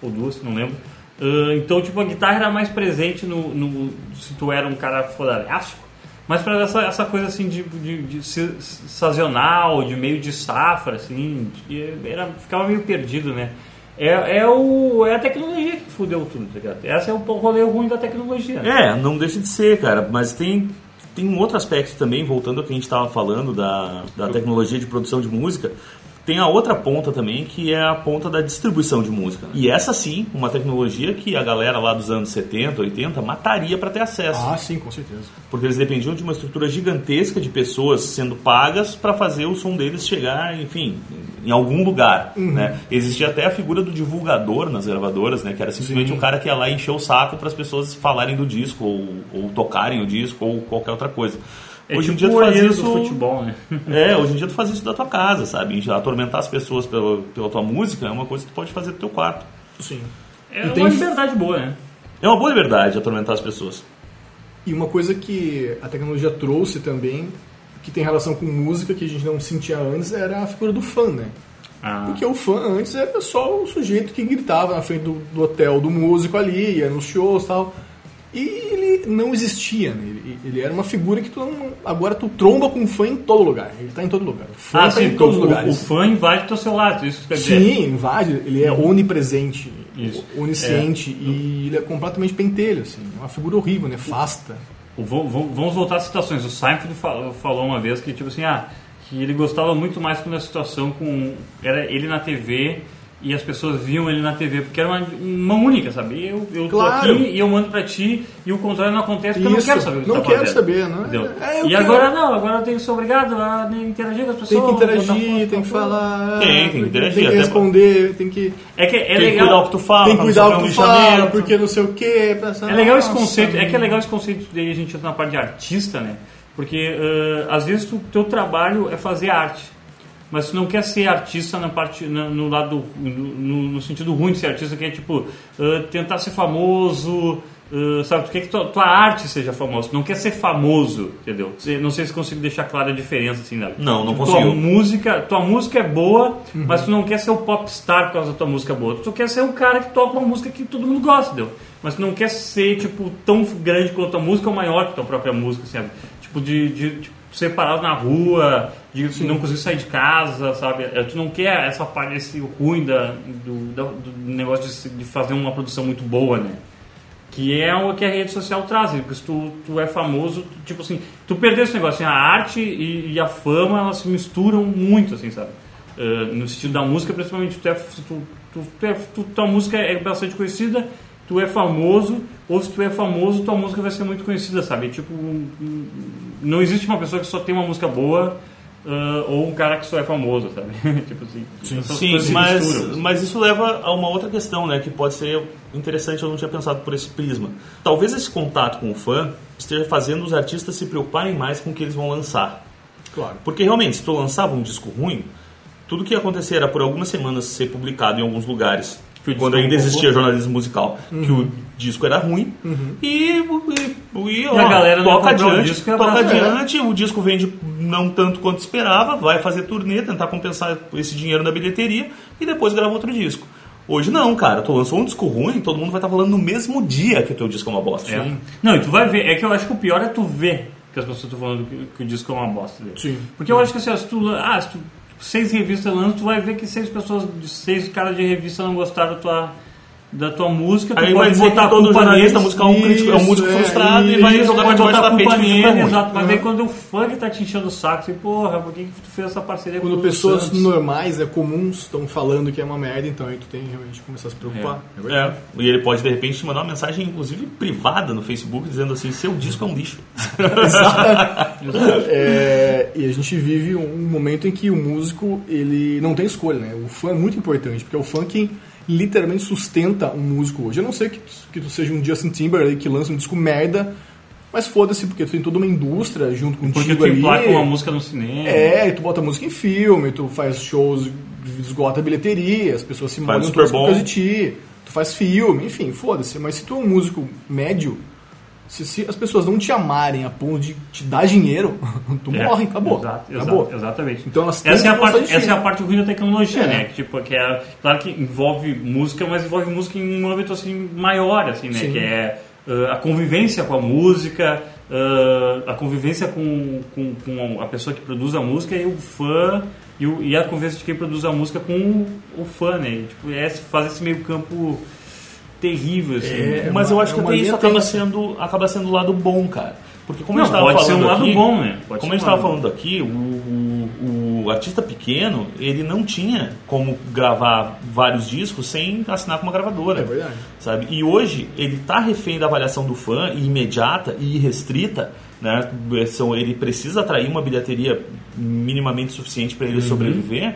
ou duas, não lembro. Ah, então, tipo, a guitarra era mais presente no, no- se tu era um cara fodarástico. Mas para essa, essa coisa assim de, de, de sazonal, de meio de safra, assim, era, ficava meio perdido, né? É, é, o, é a tecnologia que fudeu tudo, tá ligado? Esse é o rolê ruim da tecnologia. É, não deixa de ser, cara. Mas tem, tem um outro aspecto também, voltando ao que a gente estava falando da, da tecnologia de produção de música. Tem a outra ponta também, que é a ponta da distribuição de música. né? E essa sim, uma tecnologia que a galera lá dos anos 70, 80 mataria para ter acesso. Ah, sim, com certeza. Porque eles dependiam de uma estrutura gigantesca de pessoas sendo pagas para fazer o som deles chegar, enfim, em algum lugar. Né? Existia até a figura do divulgador nas gravadoras, né? que era simplesmente um cara que ia lá e encher o saco para as pessoas falarem do disco, ou, ou tocarem o disco, ou qualquer outra coisa. É hoje tipo em dia tu faz isso. do futebol, né? É, hoje em dia tu faz isso da tua casa, sabe? Atormentar as pessoas pela, pela tua música é uma coisa que tu pode fazer do teu quarto. Sim. É E uma tem- liberdade boa, né? É uma boa liberdade atormentar as pessoas. E uma coisa que a tecnologia trouxe também, que tem relação com música, que a gente não sentia antes, era a figura do fã, né? Ah, Porque o fã antes era só o sujeito que gritava na frente do, do hotel do músico ali, ia nos shows e tal. E ele não existia, né? Ele, ele era uma figura que tu não, agora tu tromba com um fã em todo lugar. Ele tá em todo lugar. O fã ah tá sim, em todos os o, o lugares. fã invade teu celular, isso quer dizer. Sim, invade, ele é onipresente, Isso. onisciente e ele é completamente pentelho, assim. É uma figura horrível, nefasta. O- v- Vamos voltar às situações. O Seinfeld falou, falou uma vez que, tipo assim, ah, que ele gostava muito mais quando a situação com. Era ele na TV e as pessoas viam ele na TV, porque era uma, uma única, sabe? Eu, eu Claro. tô aqui e eu mando pra ti e o contrário não acontece porque eu não Isso, quero saber o que não tá quero fazendo. saber, não é? É, e quero. agora não, agora eu tenho que ser obrigado a interagir com as pessoas. Tem que interagir, foto, tem que falar. Tem, tem que interagir, Tem que até responder, tem que. É que é Tem legal. cuidar o que tu fala, Tem que cuidar o que um tu fala, lixamento. porque não sei o que. Pra... É legal esse Nossa, conceito, é que é legal esse conceito daí a gente entra na parte de artista, né? Porque eh, às vezes o teu trabalho é fazer arte, mas tu não quer ser artista na parte, na- no lado, no, no- no sentido ruim de ser artista, que é tipo eh, tentar ser famoso, eh, sabe? Tu quer que tua, tua arte seja famosa, tu não quer ser famoso, entendeu? Não sei se consigo deixar clara a diferença assim, né? Não, não tua consigo. música, tua música é boa, mas tu não quer ser o popstar por causa da tua música boa. Tu quer ser o cara que toca uma música que todo mundo gosta, entendeu? Mas tu não quer ser, tipo, tão grande quanto a música ou maior que tua própria música, sabe? Tipo, de, de tipo, ser parado na rua, de não conseguir sair de casa, sabe? É, Tu não quer essa parte, esse ruim da, do, da- do negócio de, de fazer uma produção muito boa, né? Que é o que a rede social traz, porque se tu, tu é famoso, tu, tipo assim, tu perdeu esse negócio, assim, a arte e, e a fama, elas se misturam muito, assim, sabe? Eh, no sentido da música, principalmente, tu é, tu, tu, tu é- tu- tua música é bastante conhecida, tu é famoso, ou se tu é famoso, tua música vai ser muito conhecida, sabe? Tipo, não existe uma pessoa que só tem uma música boa, eh, ou um cara que só é famoso, sabe? tipo assim, Sim, se mas, misturam, assim. mas isso leva a uma outra questão, né? Que pode ser interessante, eu não tinha pensado por esse prisma. Talvez esse contato com o fã esteja fazendo os artistas se preocuparem mais com o que eles vão lançar. Claro. Porque realmente, se tu lançava um disco ruim, tudo que ia acontecer era por algumas semanas ser publicado em alguns lugares. Que o Quando ainda existia jornalismo musical, que Uhum. o disco era ruim e, e, e, ó, a galera toca adiante, disco e toca adiante, o disco vende não tanto quanto esperava, vai fazer turnê, tentar compensar esse dinheiro na bilheteria e depois grava outro disco. Hoje não, cara, tu lançou um disco ruim, todo mundo vai estar falando no mesmo dia que o teu disco é uma bosta. É. Não, e tu vai ver, é que eu acho que o pior é tu ver que as pessoas estão falando que, que o disco é uma bosta. entendeu? Sim. Porque eu acho que assim, se tu, ah, se tu seis revistas lançam, tu vai ver que seis pessoas, seis caras de revista não gostaram da tua, da tua música, tu Aí vai dizer botar que todo jornalista musical é um, crítico, é um músico é, frustrado e vai jogar debaixo botar a tapete culpa que é nele, exato. Mas Uhum. daí quando o fã que tá te enchendo o saco, assim, porra, por que, que tu fez essa parceria Quando com o pessoas Santos? normais, é comuns, estão falando que é uma merda, então aí tu tem realmente que começar a se preocupar. É. É, e ele pode de repente te mandar uma mensagem, inclusive privada no Facebook, dizendo assim: seu disco é um lixo. É, e a gente vive um momento em que o músico ele não tem escolha, né? O fã é muito importante, porque é o fã quem literalmente sustenta um músico hoje. Eu não sei que, tu- que tu seja um Justin Timberlake que lança um disco merda, mas foda-se, porque tu tem toda uma indústria junto Porque contigo tu ali. emplaca uma música no cinema. É, e tu bota música em filme, tu faz shows, esgota a bilheteria, as pessoas se Super todas por causa de ti, tu faz filme, enfim, foda-se. Mas se tu é um músico médio, se, se as pessoas não te amarem a ponto de te dar dinheiro, tu É, morre, acabou. Exato, acabou. exato, exatamente. Então elas têm essa, é a que gostar parte, de ti. essa é a parte ruim da tecnologia, É. né? Que, tipo, que é, claro que envolve música, mas envolve música em um âmbito assim, maior, assim, né? Sim. Que é ah, a convivência com a música, ah, a convivência com, com, com a pessoa que produz a música e o fã, e, o- e a convivência de quem produz a música com o, o fã, né? E, tipo, é fazer esse meio campo terrível, assim. É, Mas uma- eu acho que é até isso acaba sendo, acaba sendo o lado bom, cara. Porque como Não, a gente tava pode ser falando um lado aqui, bom, né? Pode como ser a gente estava falando aqui, o, o, o artista pequeno, ele não tinha como gravar vários discos sem assinar com uma gravadora. É verdade. Sabe? E hoje ele está refém da avaliação do fã, e imediata e irrestrita, né? Ele precisa atrair uma bilheteria minimamente suficiente para ele sobreviver.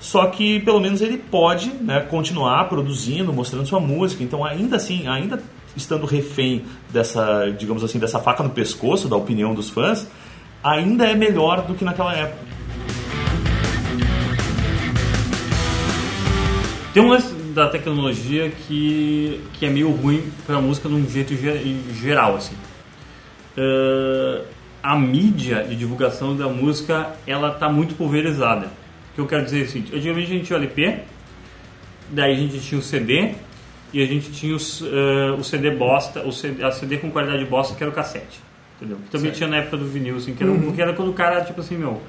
Só que pelo menos ele pode né, continuar produzindo, mostrando sua música. Então, ainda assim, ainda estando refém dessa, digamos assim, dessa faca no pescoço da opinião dos fãs, ainda é melhor do que naquela época. Tem um lance da tecnologia que, que é meio ruim pra música de um jeito ge- geral, assim. Ah, a mídia de divulgação da música, ela tá muito pulverizada. O que eu quero dizer é o seguinte, antigamente a gente tinha o LP, daí a gente tinha o CD, e a gente tinha os, ah, o CD bosta, o CD, a CD com qualidade bosta, que era o cassete. Entendeu? Que também tinha na época do vinil, assim, que era, porque era quando o cara, tipo assim, meu...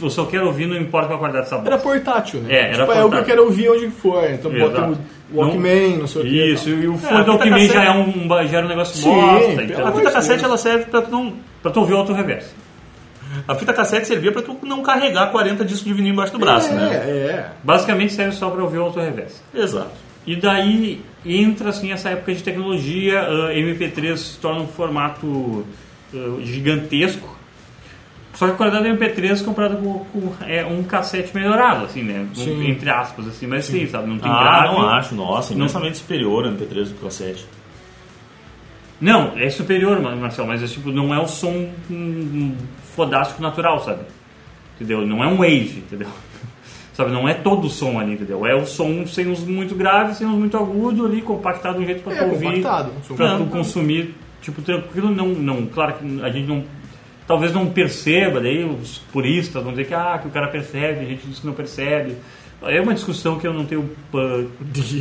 Eu só quero ouvir, não importa qual a qualidade dessa bosta. Era portátil, né? É, era tipo, é o que eu portátil. quero ouvir onde for. Então bota o Walkman, não, sei o que. Isso, e o a fone fita Walkman já é um, já era um negócio Sim, bosta, então, A fita cassete ela serve para tu não pra tu ouvir o auto reverso. A fita cassete servia pra tu não carregar 40 discos de vinil embaixo do braço, é, né? É, Basicamente serve só para ouvir o auto-reverse. Exato. E daí entra assim essa época de tecnologia, ah, MP3 se torna um formato ah, gigantesco. Só que a qualidade do MP3 comparado com, com, é, um cassete melhorado, assim, né? Um- Sim. entre aspas, assim, mas sim, sabe? Não tem Ah, grave. não acho, nossa, Não- imensamente superior ao MP3 do cassete. Não, é superior, Mar- Marcel, mas é, tipo, não é o som fodástico natural, sabe? Entendeu? Não é um wave, entendeu? Sabe, não é todo o som ali, entendeu? É o som sem os muito graves, sem os muito agudos ali, compactado de um jeito pra É, tu ouvir. um Pra tu consumir, tipo, tranquilo, não, não, claro que a gente não, talvez não perceba, daí os puristas vão dizer que, ah, que o cara percebe, a gente diz que não percebe. É uma discussão que eu não tenho uh,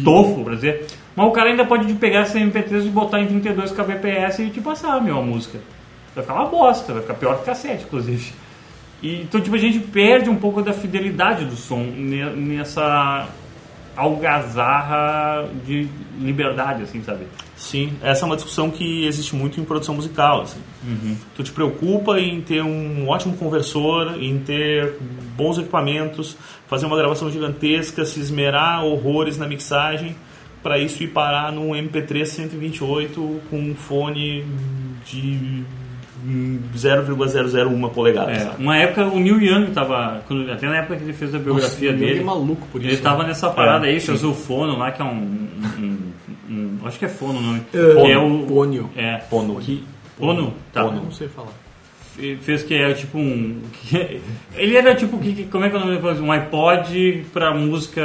tofo pra dizer, mas o cara ainda pode pegar esse MP3 e botar em 32 kbps e te passar, meu, a música. Vai ficar uma bosta, vai ficar pior que cassete, inclusive. E, então, tipo, a gente perde um pouco da fidelidade do som ne- nessa algazarra de liberdade, assim, sabe? Sim, essa é uma discussão que existe muito em produção musical. Assim. Tu te preocupa em ter um ótimo conversor, em ter bons equipamentos, fazer uma gravação gigantesca, se esmerar horrores na mixagem, para isso ir parar num MP3 128 com um fone de 0,001 polegadas. É, uma época o Neil Young tava, quando- até na época que ele fez a biografia Nossa, dele, é maluco por ele isso. tava né? nessa parada É, aí, fez o fono lá, que é um, um- um- acho que é fono o nome, É, é o... Pônio. É, Pono. que, Pono? Tá. Pono. Não sei falar. Fe- fez que é tipo um. que- ele era tipo que, que- como é que é o nome? Um iPod pra música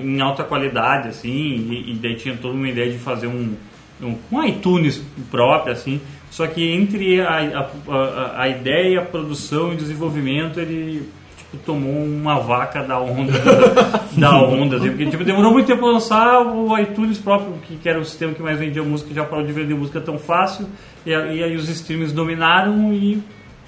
em alta qualidade, assim, e, e daí tinha toda uma ideia de fazer um, um, um iTunes próprio, assim. Só que entre a, a, a, a ideia, a produção e desenvolvimento, ele tipo, tomou uma vaca da onda da onda, assim, porque tipo, demorou muito tempo pra lançar o iTunes próprio, que, que era o sistema que mais vendia música, já parou de vender música tão fácil, e, e aí os streams dominaram e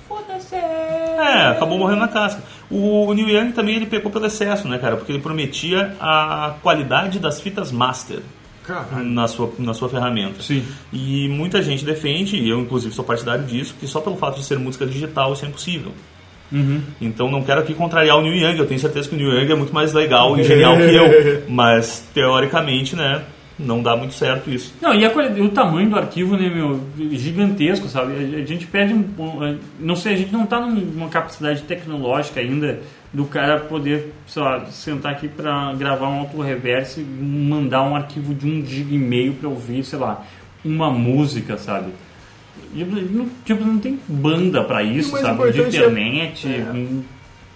Foda-se! É, acabou morrendo na casca. O Neil Young também ele pecou pelo excesso, né, cara? Porque ele prometia a qualidade das fitas master Caralho. na sua, na sua ferramenta. Sim. E muita gente defende, e eu inclusive sou partidário disso, que só pelo fato de ser música digital isso é impossível. Então não quero aqui contrariar o Neil Young, eu tenho certeza que o Neil Young é muito mais legal e genial que eu, mas teoricamente, né, não dá muito certo isso. Não, e a o tamanho do arquivo, né, meu, gigantesco, sabe? A, a gente perde um, Não sei, a gente não tá num- numa capacidade tecnológica ainda do cara poder, sei lá, sentar aqui pra gravar um auto-reverse e mandar um arquivo de um giga e meio pra ouvir, sei lá, uma música, sabe? Tipo, não tem banda pra isso, sabe? De é- internet, é.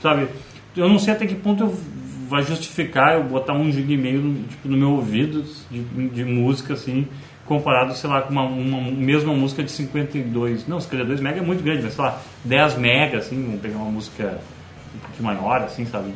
sabe? Eu não sei até que ponto eu vai justificar eu botar um giga e meio no, tipo, no meu ouvido de, de música, assim, comparado, sei lá, com uma, uma mesma música de 52. Não, 52 mega é muito grande, mas sei lá, 10 mega, assim, vamos pegar uma música um pouquinho maior, assim, sabe?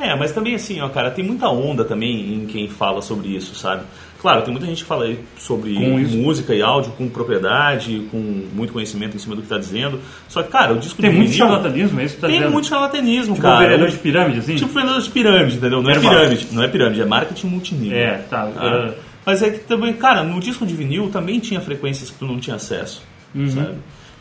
É, mas também assim, ó, cara, tem muita onda também em quem fala sobre isso, sabe? Claro, tem muita gente que fala aí sobre música e áudio com propriedade, com muito conhecimento em cima do que tá dizendo. Só que, cara, o disco Tem de muito charlatanismo, é isso que tá Tem dizendo? muito charlatanismo, tipo cara. vereador de pirâmide, assim? Tipo vendedor de pirâmide, entendeu? Não é Verbal. pirâmide, não é pirâmide, é marketing multinível. É, tá. Ah, Mas é que também, cara, no disco de vinil também tinha frequências que tu não tinha acesso, Uhum. sabe?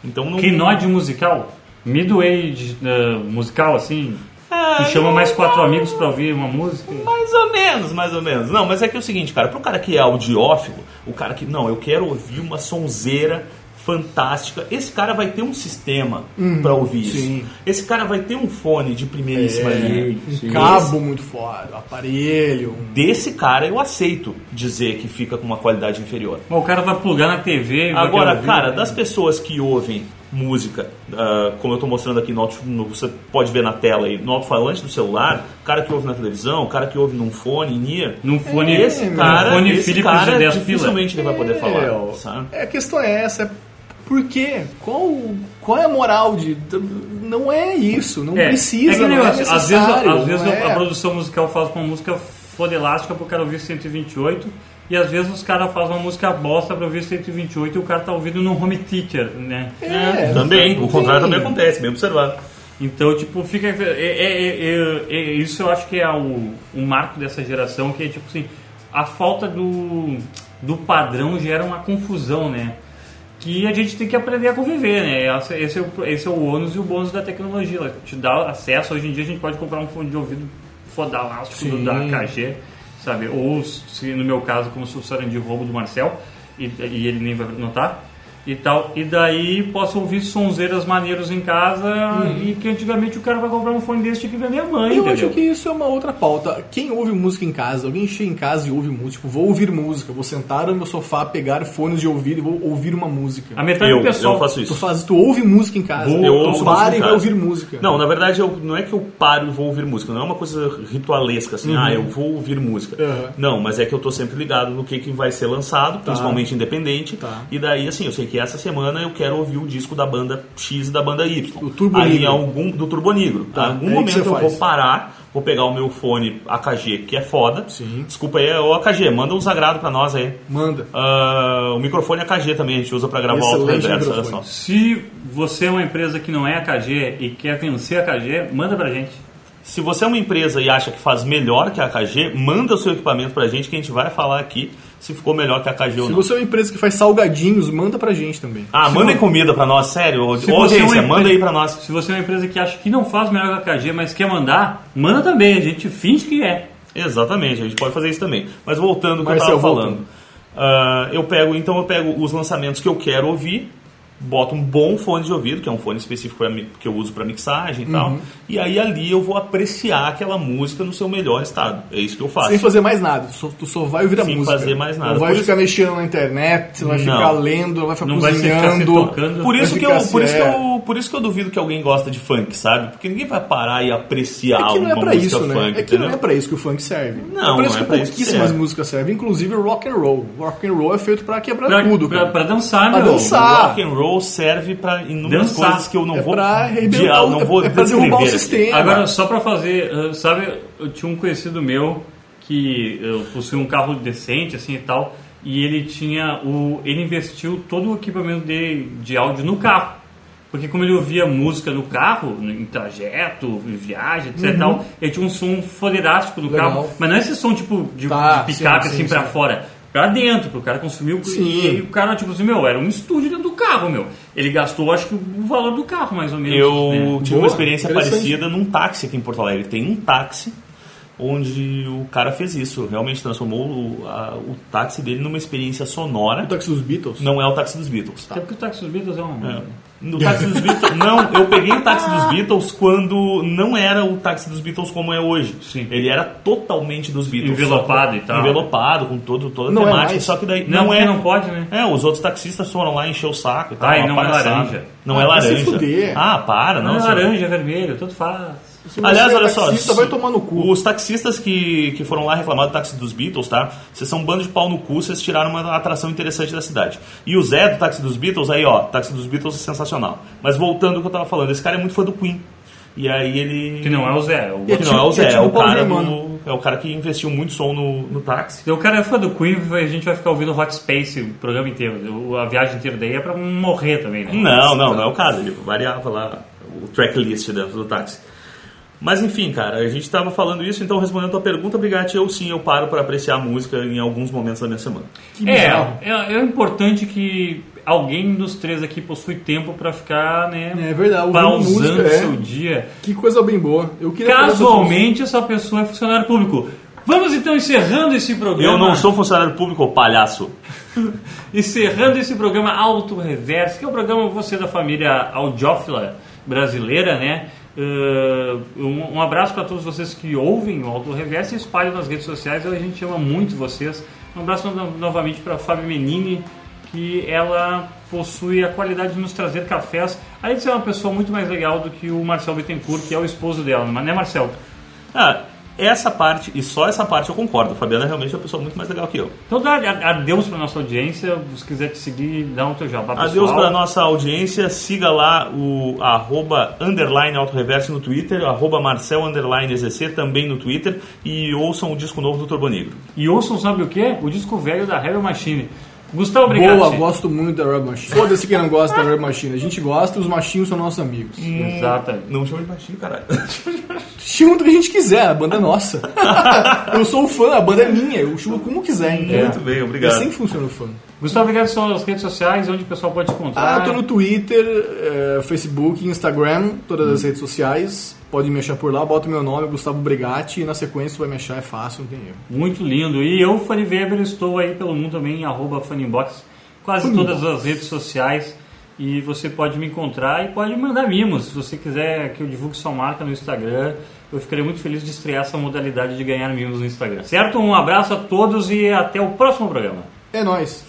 Então não... Keynote musical? Mid-age uh, musical, assim? Ah, Tu chama mais quatro amigos pra ouvir uma música? Mais ou menos, mais ou menos. Não, mas é que é o seguinte, cara, pro cara que é audiófilo, o cara que, não, eu quero ouvir uma sonzeira fantástica, esse cara vai ter um sistema pra ouvir sim. isso. Esse cara vai ter um fone de primeiríssima É, linha. um cabo muito foda, aparelho. um- Desse cara eu aceito dizer que fica com uma qualidade inferior. Bom, o cara vai plugar na TV e Agora, cara, né? das pessoas que ouvem música, ah, como eu estou mostrando aqui, no, alto- no- você pode ver na tela aí, no alto-falante do celular, o cara que ouve na televisão, o cara que ouve num fone, em ear, Num fone, esse É, cara, num fone esse Philips cara de 10 pila. dificilmente ele vai poder falar, É, sabe? É, a questão é essa. é Por quê? Qual, qual é a moral de. Não é isso, não É, precisa, é que não é às vezes, necessário. às vezes a- é. a produção musical faz uma música foda elástica pro cara ouvir 128 e às vezes os caras fazem uma música bosta pra ouvir 128 e o cara tá ouvindo no home theater, né? É, Também, não o contrário também acontece, bem observado. Então, tipo, fica. É, é- é- é- isso eu acho que é o, o marco dessa geração, que é tipo assim, a falta do, do padrão gera uma confusão, né? que a gente tem que aprender a conviver, né? Esse, é o, esse é o ônus e o bônus da tecnologia. Ela te dá acesso, hoje em dia a gente pode comprar um fone de ouvido fodalaço Sim. da KG, sabe? Ou, se no meu caso, como se fosse de roubo do Marcel, e, e ele nem vai notar, e tal. E daí posso ouvir sonzeiras maneiros em casa, e que antigamente o cara vai comprar um fone desse tinha que ver minha mãe, Eu entendeu? acho que isso é uma outra pauta. Quem ouve música em casa, alguém chega em casa e ouve música, tipo, vou ouvir música, vou sentar no meu sofá, pegar fones de ouvido e vou ouvir uma música. A metade Eu, do pessoal... eu faço Tu isso. faz, tu ouve música em casa, Vou- tu eu ouço para e vai casa. ouvir música. Não, na verdade, eu, não é que eu paro e vou ouvir música, não é uma coisa ritualesca, assim, ah, eu vou ouvir música. Uhum. Não, mas é que eu tô sempre ligado no que, que vai ser lançado, principalmente independente. Tá. E daí, assim, eu sei que essa semana eu quero ouvir o disco da banda X e da banda Y. O Turbo Aí, Negro. algum, do Turbo Negro. Tá, Em algum é momento eu faz. vou parar, vou pegar o meu fone AKG, que é foda. Sim. Desculpa aí, ô AKG, manda um sagrado pra nós aí. Manda. Ah, o microfone AKG também, a gente usa pra gravar o reverso, olha microfone. só. Se você é uma empresa que não é AKG e quer vencer a AKG, manda pra gente. Se você é uma empresa e acha que faz melhor que a AKG, manda o seu equipamento pra gente que a gente vai falar aqui se ficou melhor que a AKG ou Se não. você é uma empresa que faz salgadinhos, manda pra gente também. Ah, mandem comida pra nós, sério. Se você é audiência, empre- manda aí pra nós. Se você é uma empresa que acha que não faz melhor que a AKG, mas quer mandar, manda também. A gente finge que é. Exatamente, a gente pode fazer isso também. Mas voltando ao que eu Marcel, tava falando. Ah, eu pego, então eu pego os lançamentos que eu quero ouvir, boto um bom fone de ouvido, que é um fone específico que eu uso para mixagem e tal. E aí ali eu vou apreciar aquela música no seu melhor estado. É isso que eu faço. Sem fazer mais nada, tu só, tu só vai ouvir a Sem música. fazer mais nada. Não vai Por ficar mexendo na internet, não vai Não. ficar lendo, não vai ficar Não vai cozinhando. tocando. Por isso, Vai que eu, por, isso que assim, eu, por isso que eu duvido que alguém gosta de funk, sabe? Porque ninguém vai parar e apreciar É que não é pra isso, né? funk, é que não entendeu? é pra isso que o funk serve. Não, é pra não isso é que isso pouquíssimas músicas servem, inclusive o rock and roll. O rock and roll é feito pra quebrar Pra, tudo, pra, dançar, Pra meu. dançar. Rock and roll serve pra inúmeras Dançar. coisas que eu não É vou pra arrebentar dia- o- não vou é pra derrubar o. sistema. Agora, só pra fazer, uh, sabe, eu tinha um conhecido meu que uh, possuía um carro decente, assim e tal, e ele tinha o. ele investiu todo o equipamento de, de áudio no carro. Porque como ele ouvia música no carro, em trajeto, em viagem, etc e tal, ele tinha um som foderástico no Uhum. Legal. carro. Mas não é esse som tipo de, Tá, de picape sim, assim sim, pra sim. fora. Pra dentro, pro cara consumir o. E aí o cara, tipo assim, meu, era um estúdio dentro do carro, meu. Ele gastou, acho que, o valor do carro, mais ou menos. Eu né? tive Boa, uma experiência parecida num táxi aqui em Porto Alegre. Tem um táxi onde o cara fez isso. Realmente transformou o, a- o táxi dele numa experiência sonora. O táxi dos Beatles. Não é o táxi dos Beatles. Até porque o táxi dos Beatles é um. É. No táxi dos Beatles. Não, eu peguei o táxi dos Beatles quando não era o táxi dos Beatles como é hoje. Sim. Ele era totalmente dos Beatles. Envelopado e tal. Envelopado, com todo, toda a Não é temática. mais. só que daí Não, não, é. não pode, né? É, os outros taxistas foram lá encher o saco e tal. Ai, não é laranja. Não Ah, é vai se laranja. fuder. Ah, para, Não, não. é laranja, é vermelho, tanto faz. Aliás, é olha só. vai tomar no cu. Os taxistas que, que foram lá reclamar do táxi dos Beatles, tá? Vocês são um bando de pau no cu, vocês tiraram uma atração interessante da cidade. E o Zé do táxi dos Beatles, aí ó, táxi dos Beatles é sensacional. Mas voltando ao que eu tava falando, esse cara é muito fã do Queen. E aí ele. Que não é o Zé. é o- Que não é o é Zé, é tipo o Paulo cara do, É o cara que investiu muito som no, no táxi. Então o cara é fã do Queen, a gente vai ficar ouvindo Hot Space o programa inteiro. O- A viagem inteira daí é pra morrer também, né? Não, não, não é o caso. Ele variava lá o tracklist do táxi. Mas enfim, cara, a gente estava falando isso, então respondendo a tua pergunta, Brigatti, eu sim, eu paro para apreciar a música em alguns momentos da minha semana. É, é, é importante que alguém dos três aqui possui tempo pra ficar, né? É verdade, pausando música, é. seu dia. Que coisa bem boa. Eu queria falar Casualmente, essa pessoa é funcionário público. Vamos então encerrando esse programa. Eu não sou funcionário público, palhaço. Encerrando esse programa Auto Reverso, que é o programa você da família audiófila brasileira, né? Uh, um, um abraço para todos vocês que ouvem o Auto Reverso e espalham nas redes sociais. A gente ama muito vocês. Um abraço no- novamente para a Fábio Menini, que ela possui a qualidade de nos trazer cafés. Além de ser uma pessoa muito mais legal do que o Marcel Bittencourt, que é o esposo dela, mas né, Marcel? Ah, essa parte, e só essa parte eu concordo. A Fabiana realmente é uma pessoa muito mais legal que eu. Então dá adeus para nossa audiência. Se quiser te seguir, dá um teu jabá pessoal. Adeus para nossa audiência, siga lá o arroba underline autoreverso no Twitter, arroba Marcel underline EZC também no Twitter e ouçam o disco novo do Turbo Negro. E ouçam, sabe o que? O disco velho da Rebel Machine. Gustavo, Boa, obrigado. gosto muito da Red Machine. Foda-se quem não gosta da Red Machine. A gente gosta e os machinhos são nossos amigos. Exatamente. Não chama de baixinho, caralho. Chama do que a gente quiser, a banda é nossa. eu sou o fã, a banda é minha, eu chamo como quiser, entendeu? Muito bem, obrigado. É assim que funciona o fã. Gustavo, obrigado suas redes sociais, onde o pessoal pode te encontrar. Ah, tô no Twitter, eh, Facebook, Instagram, todas as redes sociais. Pode me achar por lá, bota o meu nome, Gustavo Brigatti, e na sequência vai me achar, é fácil, não tem erro. Muito lindo. E eu, Fanny Weber, estou aí pelo mundo também, arroba Funnybox, quase Funnybox. todas as redes sociais. E você pode me encontrar e pode mandar mimos. Se você quiser que eu divulgue sua marca no Instagram, eu ficaria muito feliz de estrear essa modalidade de ganhar mimos no Instagram. Certo? Um abraço a todos e até o próximo programa. É nóis!